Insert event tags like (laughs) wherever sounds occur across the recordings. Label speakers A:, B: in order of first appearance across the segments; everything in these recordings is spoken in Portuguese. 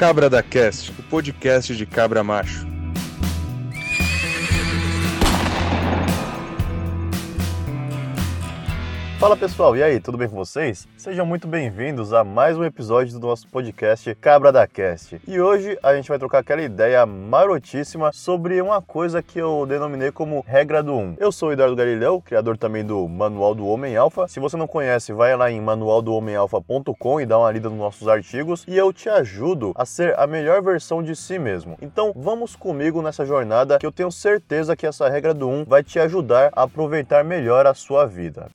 A: Cabra da Cast, o podcast de cabra macho.
B: Fala pessoal, e aí, tudo bem com vocês? Sejam muito bem-vindos a mais um episódio do nosso podcast Cabra da Cast. E hoje a gente vai trocar aquela ideia marotíssima sobre uma coisa que eu denominei como regra do 1. Eu sou o Eduardo Galileu, criador também do Manual do Homem Alfa. Se você não conhece, vai lá em manualdohomemalfa.com e dá uma lida nos nossos artigos e eu te ajudo a ser a melhor versão de si mesmo. Então, vamos comigo nessa jornada que eu tenho certeza que essa regra do 1 vai te ajudar a aproveitar melhor a sua vida.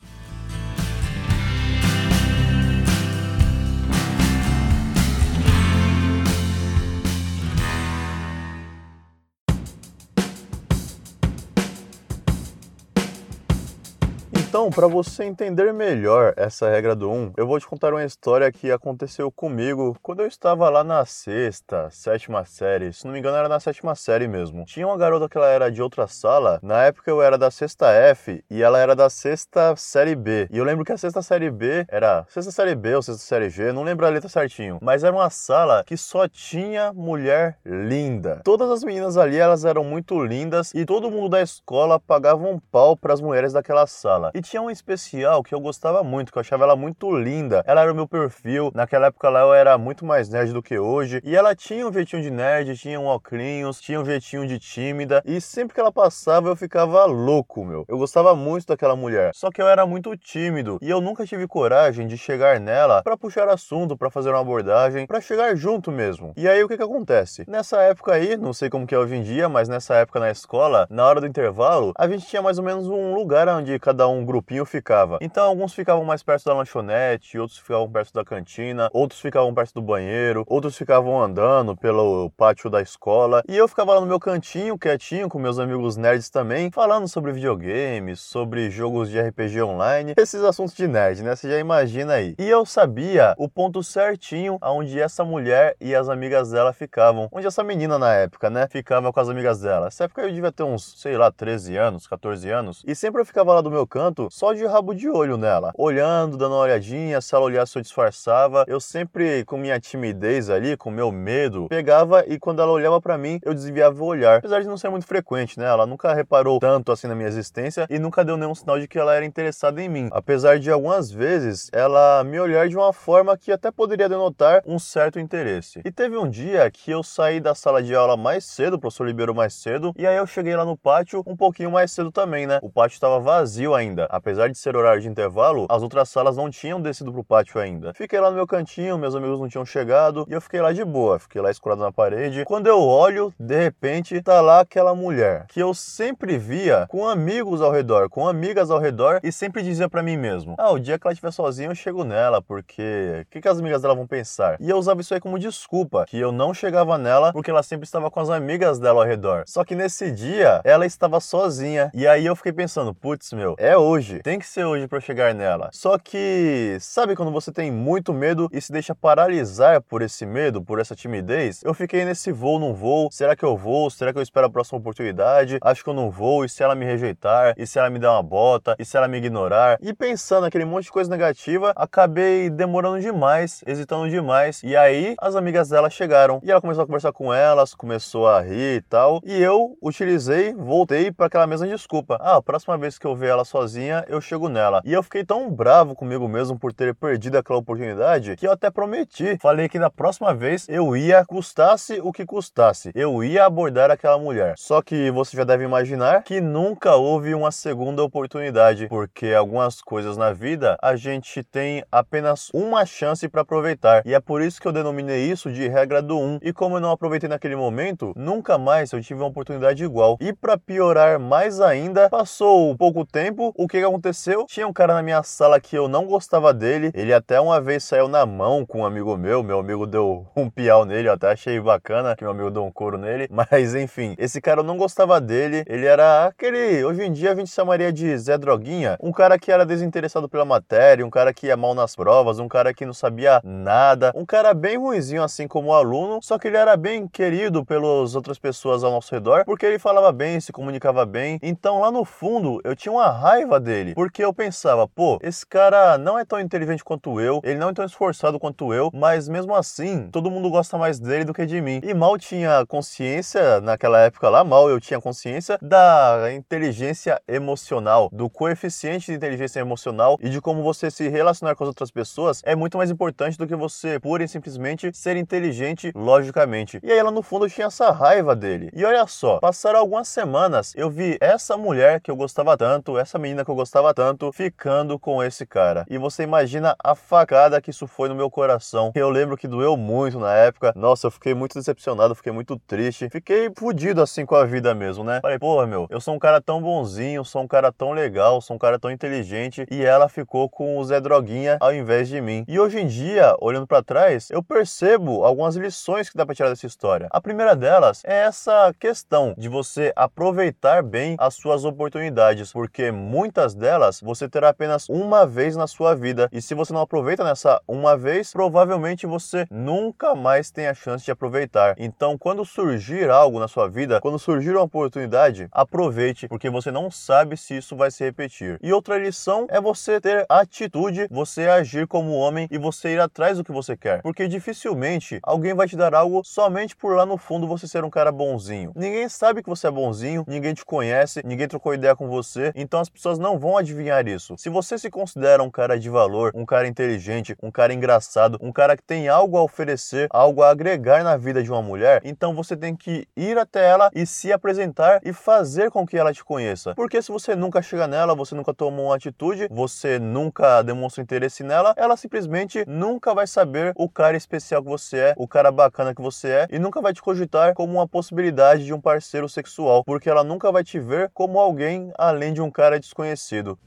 B: Então, para você entender melhor essa regra do 1, eu vou te contar uma história que aconteceu comigo quando eu estava lá na sexta, sétima série. Se não me engano, era na sétima série mesmo. Tinha uma garota que ela era de outra sala. Na época eu era da sexta F e ela era da sexta série B. E eu lembro que a sexta série B era sexta série B ou sexta série G, não lembro a letra certinho. Mas era uma sala que só tinha mulher linda. Todas as meninas ali, elas eram muito lindas e todo mundo da escola pagava um pau para as mulheres daquela sala. E tinha um especial que eu gostava muito, que eu achava ela muito linda. Ela era o meu perfil. Naquela época lá eu era muito mais nerd do que hoje. E ela tinha um jeitinho de nerd, tinha um óculos, tinha um jeitinho de tímida. E sempre que ela passava eu ficava louco, meu. Eu gostava muito daquela mulher. Só que eu era muito tímido e eu nunca tive coragem de chegar nela para puxar assunto, para fazer uma abordagem, para chegar junto mesmo. E aí o que que acontece? Nessa época aí, não sei como que é hoje em dia, mas nessa época na escola, na hora do intervalo, a gente tinha mais ou menos um lugar onde cada um grupinho ficava. Então alguns ficavam mais perto da lanchonete, outros ficavam perto da cantina, outros ficavam perto do banheiro, outros ficavam andando pelo pátio da escola. E eu ficava lá no meu cantinho, quietinho, com meus amigos nerds também, falando sobre videogames, sobre jogos de RPG online, esses assuntos de nerd, né? Você já imagina aí. E eu sabia o ponto certinho aonde essa mulher e as amigas dela ficavam. Onde essa menina na época, né? Ficava com as amigas dela. Nessa época eu devia ter uns, sei lá, 13 anos, 14 anos. E sempre eu ficava lá do meu canto, só de rabo de olho nela, olhando, dando uma olhadinha, se ela olhasse eu disfarçava. Eu sempre, com minha timidez ali, com meu medo, pegava e quando ela olhava para mim, eu desviava o olhar. Apesar de não ser muito frequente, né? Ela nunca reparou tanto assim na minha existência e nunca deu nenhum sinal de que ela era interessada em mim. Apesar de algumas vezes ela me olhar de uma forma que até poderia denotar um certo interesse. E teve um dia que eu saí da sala de aula mais cedo, o professor liberou mais cedo, e aí eu cheguei lá no pátio um pouquinho mais cedo também, né? O pátio estava vazio ainda, apesar de ser horário de intervalo, as outras salas não tinham descido pro pátio ainda. Fiquei lá no meu cantinho, meus amigos não tinham chegado e eu fiquei lá de boa, fiquei lá escurado na parede. Quando eu olho, de repente, tá lá aquela mulher que eu sempre via com amigos ao redor, com amigas ao redor e sempre dizia para mim mesmo: "Ah, o dia que ela estiver sozinha eu chego nela, porque o que, que as amigas dela vão pensar?". E eu usava isso aí como desculpa, que eu não chegava nela porque ela sempre estava com as amigas dela ao redor. Só que nesse dia ela estava sozinha e aí eu fiquei pensando: "Putz, meu, é hoje. Tem que ser hoje para chegar nela". Só que sabe quando você tem muito medo e se deixa paralisar por esse medo, por essa timidez? Eu fiquei nesse voo, não vou. Será que eu vou? Será que eu espero a próxima oportunidade? Acho que eu não vou. E se ela me rejeitar? E se ela me der uma bota? E se ela me ignorar? E pensando naquele monte de coisa negativa, acabei demorando demais, hesitando demais. E aí as amigas dela chegaram e ela começou a conversar com elas, começou a rir e tal. E eu utilizei, voltei para aquela mesma desculpa. Ah, a próxima vez que eu ver ela sozinha, eu chego nela. E eu fiquei tão bravo comigo mesmo por ter perdido aquela oportunidade que eu até prometi. Falei que na próxima vez eu ia, custasse o que custasse, eu ia abordar aquela mulher. Só que você já deve imaginar que nunca houve uma segunda oportunidade, porque algumas coisas na vida a gente tem apenas uma chance para aproveitar. E é por isso que eu denominei isso de regra do 1. Um. E como eu não aproveitei naquele momento, nunca mais eu tive uma oportunidade igual. E para piorar mais ainda, passou pouco tempo, o que aconteceu? Tinha um cara na minha sala que eu não gostava dele, ele até uma vez saiu na mão com um amigo meu, meu amigo deu (laughs) um piau nele, eu até achei bacana que meu amigo deu um couro nele, (laughs) mas enfim, esse cara eu não gostava dele, ele era aquele, hoje em dia a gente chamaria de Zé Droguinha, um cara que era desinteressado pela matéria, um cara que ia mal nas provas, um cara que não sabia nada, um cara bem ruizinho assim como aluno, só que ele era bem querido pelas outras pessoas ao nosso redor, porque ele falava bem, se comunicava bem, então lá no fundo eu tinha uma raiva dele, porque eu pensava, pô, esse cara não é tão inteligente quanto eu, ele não é tão esforçado quanto eu, mas mesmo assim, todo mundo gosta mais dele do que de mim. E mal tinha consciência naquela época lá, mal eu tinha consciência da inteligência emocional, do coeficiente de inteligência emocional e de como você se relacionar com as outras pessoas é muito mais importante do que você pura e simplesmente ser inteligente logicamente. E aí ela no fundo tinha essa raiva dele. E olha só, passaram algumas semanas, eu vi essa mulher que eu gostava tanto, essa menina que eu gostava tanto, ficando com esse cara. E você imagina a facada que isso foi no meu coração. Eu lembro que doeu muito na época. Nossa, eu fiquei muito decepcionado, fiquei muito triste. Fiquei fudido assim com a vida mesmo, né? Falei, porra, meu, eu sou um cara tão bonzinho, sou um cara tão legal, sou um cara tão inteligente. E ela ficou com o Zé Droguinha ao invés de mim. E hoje em dia, olhando para trás, eu percebo algumas lições que dá pra tirar dessa história. A primeira delas é essa questão de você aproveitar bem as suas oportunidades, porque muitas delas você terá apenas uma vez na sua vida. E se você não aproveita nessa uma vez, provavelmente você nunca mais tem a chance de aproveitar. Então, quando surgir algo na sua vida, quando surgir uma oportunidade, aproveite, porque você não sabe se isso vai se repetir. E outra lição é você ter atitude, você agir como homem e você ir atrás do que você quer. Porque dificilmente alguém vai te dar algo somente por lá no fundo você ser um cara bonzinho. Ninguém sabe que você é bonzinho, ninguém te conhece, ninguém trocou ideia com você, então as pessoas não vão adivinhar isso. Se você se considera um cara de valor, um cara inteligente, um cara engraçado, um cara que tem algo a oferecer, algo a agregar na vida de uma mulher, então você tem que ir até ela e se apresentar e fazer com que ela te conheça. Porque se você nunca chega nela, você nunca toma uma atitude, você nunca demonstra interesse nela, ela simplesmente nunca vai saber o cara especial que você é, o cara bacana que você é e nunca vai te cogitar como uma possibilidade de um parceiro sexual, porque ela nunca vai te ver como alguém além de um cara desconhecido sido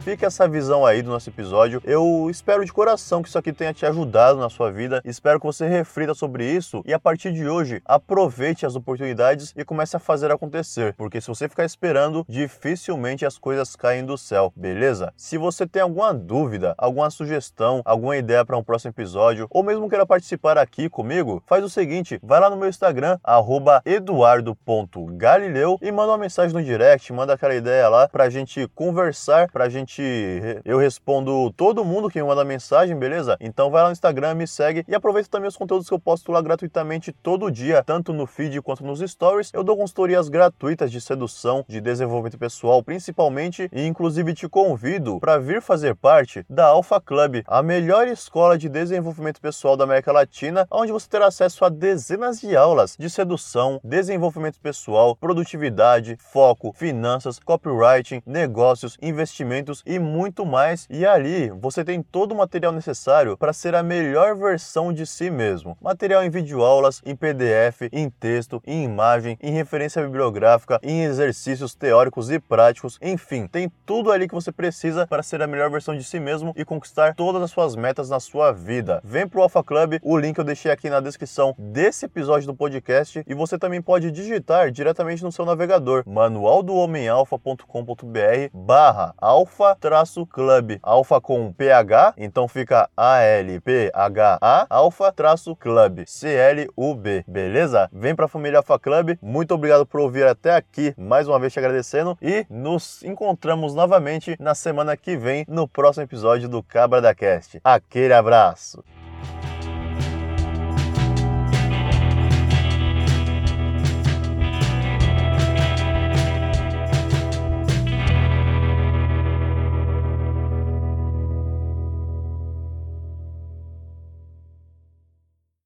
B: Fica essa visão aí do nosso episódio. Eu espero de coração que isso aqui tenha te ajudado na sua vida. Espero que você reflita sobre isso e a partir de hoje aproveite as oportunidades e comece a fazer acontecer, porque se você ficar esperando, dificilmente as coisas caem do céu, beleza? Se você tem alguma dúvida, alguma sugestão, alguma ideia para um próximo episódio ou mesmo queira participar aqui comigo, faz o seguinte, vai lá no meu Instagram @eduardo.galileu e manda uma mensagem no direct, manda aquela ideia lá pra gente conversar, pra gente. Eu respondo todo mundo que me manda mensagem, beleza? Então vai lá no Instagram, me segue e aproveita também os conteúdos que eu posto lá gratuitamente todo dia, tanto no feed quanto nos stories. Eu dou consultorias gratuitas de sedução, de desenvolvimento pessoal, principalmente, e inclusive te convido para vir fazer parte da Alpha Club, a melhor escola de desenvolvimento pessoal da América Latina, onde você terá acesso a dezenas de aulas de sedução, desenvolvimento pessoal, produtividade, foco, finanças, copywriting, negócios, investimentos e muito mais. E ali você tem todo o material necessário para ser a melhor versão de si mesmo. Material em videoaulas, em PDF, em texto, em imagem, em referência bibliográfica, em exercícios teóricos e práticos, enfim, tem tudo ali que você precisa para ser a melhor versão de si mesmo e conquistar todas as suas metas na sua vida. Vem pro Alpha Club, o link eu deixei aqui na descrição desse episódio do podcast e você também pode digitar diretamente no seu navegador manualdohomemalfa.com.br barra alfa-club. Alfa com PH, então fica A-L-P-H-A, alfa-club, C-L-U-B, beleza? Vem pra família Alfa Club, muito obrigado por ouvir até aqui, mais uma vez te agradecendo e nos encontramos novamente na semana que vem no próximo episódio do Cabra da Cast. Aquele abraço!